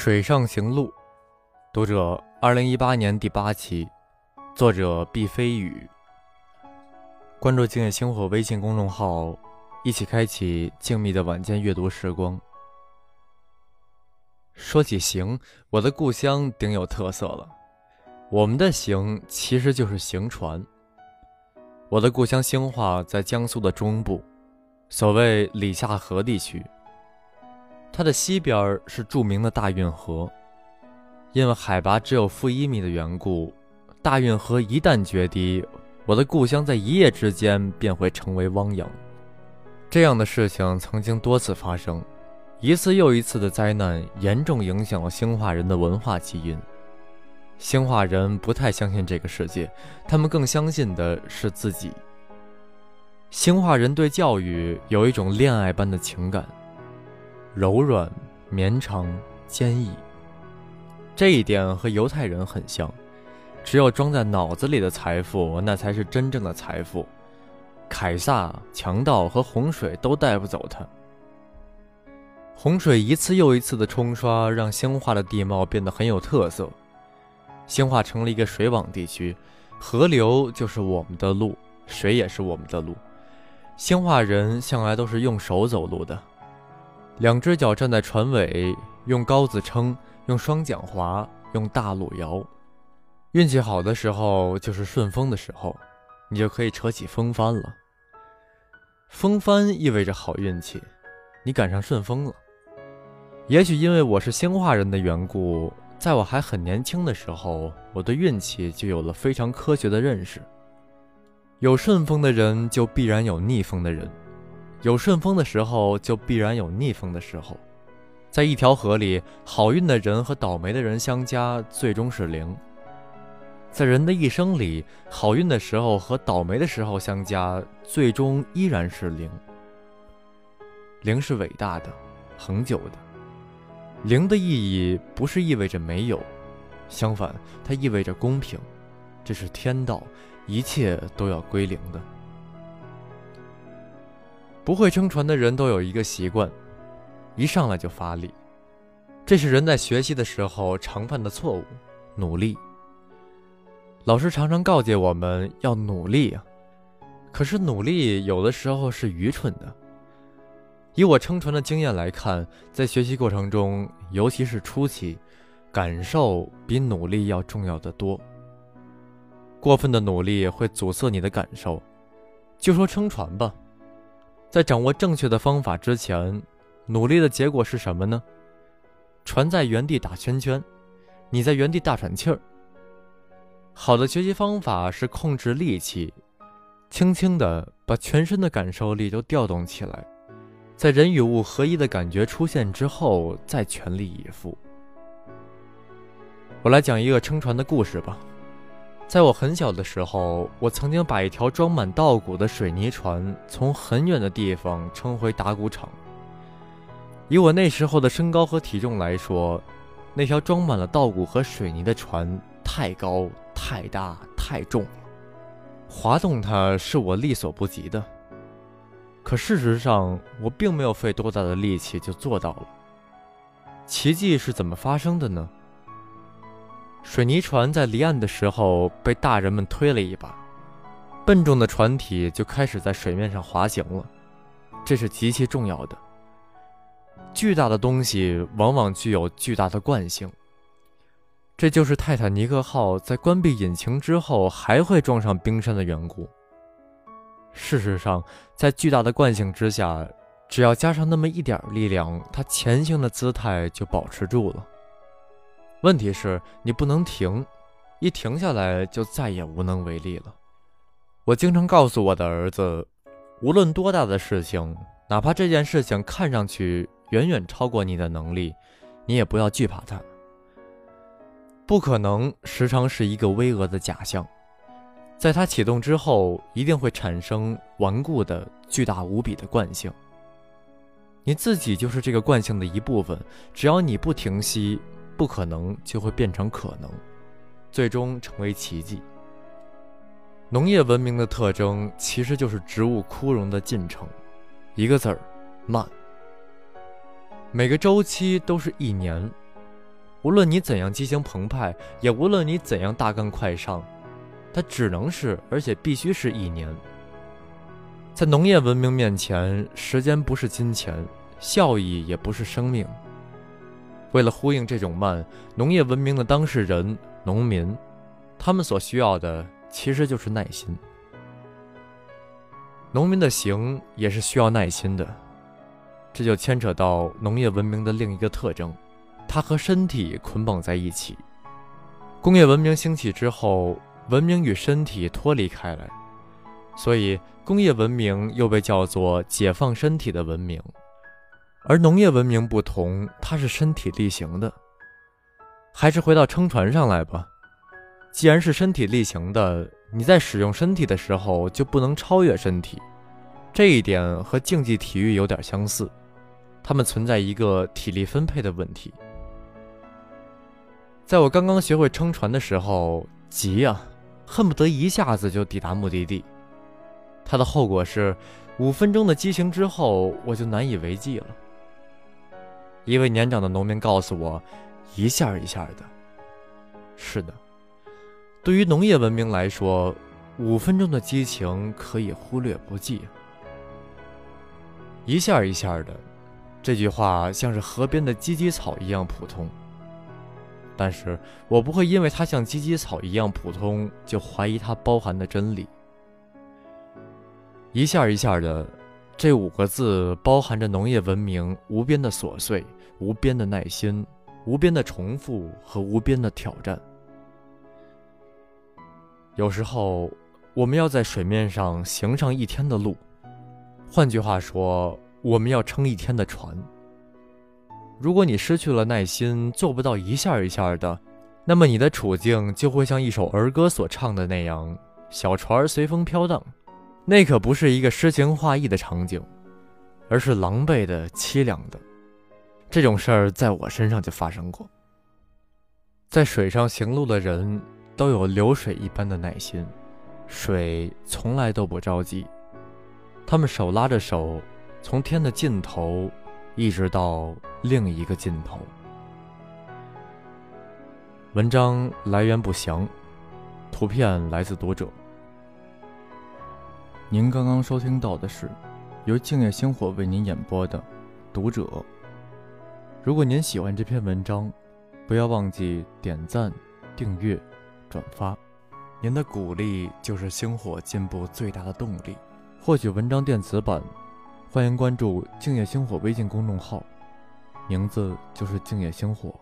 水上行路，读者，二零一八年第八期，作者毕飞宇。关注“静夜星火”微信公众号，一起开启静谧的晚间阅读时光。说起行，我的故乡顶有特色了。我们的行其实就是行船。我的故乡兴化在江苏的中部，所谓里下河地区。它的西边是著名的大运河，因为海拔只有负一米的缘故，大运河一旦决堤，我的故乡在一夜之间便会成为汪洋。这样的事情曾经多次发生，一次又一次的灾难严重影响了兴化人的文化基因。兴化人不太相信这个世界，他们更相信的是自己。兴化人对教育有一种恋爱般的情感。柔软、绵长、坚毅，这一点和犹太人很像。只有装在脑子里的财富，那才是真正的财富。凯撒、强盗和洪水都带不走它。洪水一次又一次的冲刷，让兴化的地貌变得很有特色。兴化成了一个水网地区，河流就是我们的路，水也是我们的路。兴化人向来都是用手走路的。两只脚站在船尾，用篙子撑，用双桨划，用大橹摇。运气好的时候就是顺风的时候，你就可以扯起风帆了。风帆意味着好运气，你赶上顺风了。也许因为我是兴化人的缘故，在我还很年轻的时候，我对运气就有了非常科学的认识。有顺风的人，就必然有逆风的人。有顺风的时候，就必然有逆风的时候。在一条河里，好运的人和倒霉的人相加，最终是零。在人的一生里，好运的时候和倒霉的时候相加，最终依然是零。零是伟大的，恒久的。零的意义不是意味着没有，相反，它意味着公平。这是天道，一切都要归零的。不会撑船的人都有一个习惯，一上来就发力，这是人在学习的时候常犯的错误。努力，老师常常告诫我们要努力啊，可是努力有的时候是愚蠢的。以我撑船的经验来看，在学习过程中，尤其是初期，感受比努力要重要的多。过分的努力会阻塞你的感受。就说撑船吧。在掌握正确的方法之前，努力的结果是什么呢？船在原地打圈圈，你在原地大喘气儿。好的学习方法是控制力气，轻轻的把全身的感受力都调动起来，在人与物合一的感觉出现之后，再全力以赴。我来讲一个撑船的故事吧。在我很小的时候，我曾经把一条装满稻谷的水泥船从很远的地方撑回打谷场。以我那时候的身高和体重来说，那条装满了稻谷和水泥的船太高、太大、太重，了，滑动它是我力所不及的。可事实上，我并没有费多大的力气就做到了。奇迹是怎么发生的呢？水泥船在离岸的时候被大人们推了一把，笨重的船体就开始在水面上滑行了。这是极其重要的。巨大的东西往往具有巨大的惯性，这就是泰坦尼克号在关闭引擎之后还会撞上冰山的缘故。事实上，在巨大的惯性之下，只要加上那么一点力量，它前行的姿态就保持住了。问题是，你不能停，一停下来就再也无能为力了。我经常告诉我的儿子，无论多大的事情，哪怕这件事情看上去远远超过你的能力，你也不要惧怕它。不可能时常是一个巍峨的假象，在它启动之后，一定会产生顽固的、巨大无比的惯性。你自己就是这个惯性的一部分，只要你不停息。不可能就会变成可能，最终成为奇迹。农业文明的特征其实就是植物枯荣的进程，一个字儿，慢。每个周期都是一年，无论你怎样激情澎湃，也无论你怎样大干快上，它只能是，而且必须是一年。在农业文明面前，时间不是金钱，效益也不是生命。为了呼应这种慢，农业文明的当事人——农民，他们所需要的其实就是耐心。农民的行也是需要耐心的，这就牵扯到农业文明的另一个特征。它和身体捆绑在一起。工业文明兴起之后，文明与身体脱离开来，所以工业文明又被叫做解放身体的文明。而农业文明不同，它是身体力行的。还是回到撑船上来吧。既然是身体力行的，你在使用身体的时候就不能超越身体。这一点和竞技体育有点相似，它们存在一个体力分配的问题。在我刚刚学会撑船的时候，急啊，恨不得一下子就抵达目的地。它的后果是，五分钟的激情之后，我就难以为继了。一位年长的农民告诉我：“一下一下的。”是的，对于农业文明来说，五分钟的激情可以忽略不计。一下一下的，这句话像是河边的芨芨草一样普通。但是我不会因为它像芨芨草一样普通，就怀疑它包含的真理。一下一下的，这五个字包含着农业文明无边的琐碎、无边的耐心、无边的重复和无边的挑战。有时候，我们要在水面上行上一天的路，换句话说，我们要撑一天的船。如果你失去了耐心，做不到一下一下的，那么你的处境就会像一首儿歌所唱的那样：“小船随风飘荡。”那可不是一个诗情画意的场景，而是狼狈的、凄凉的。这种事儿在我身上就发生过。在水上行路的人都有流水一般的耐心，水从来都不着急，他们手拉着手，从天的尽头。一直到另一个尽头。文章来源不详，图片来自读者。您刚刚收听到的是由静夜星火为您演播的《读者》。如果您喜欢这篇文章，不要忘记点赞、订阅、转发。您的鼓励就是星火进步最大的动力。获取文章电子版。欢迎关注“静夜星火”微信公众号，名字就是“静夜星火”。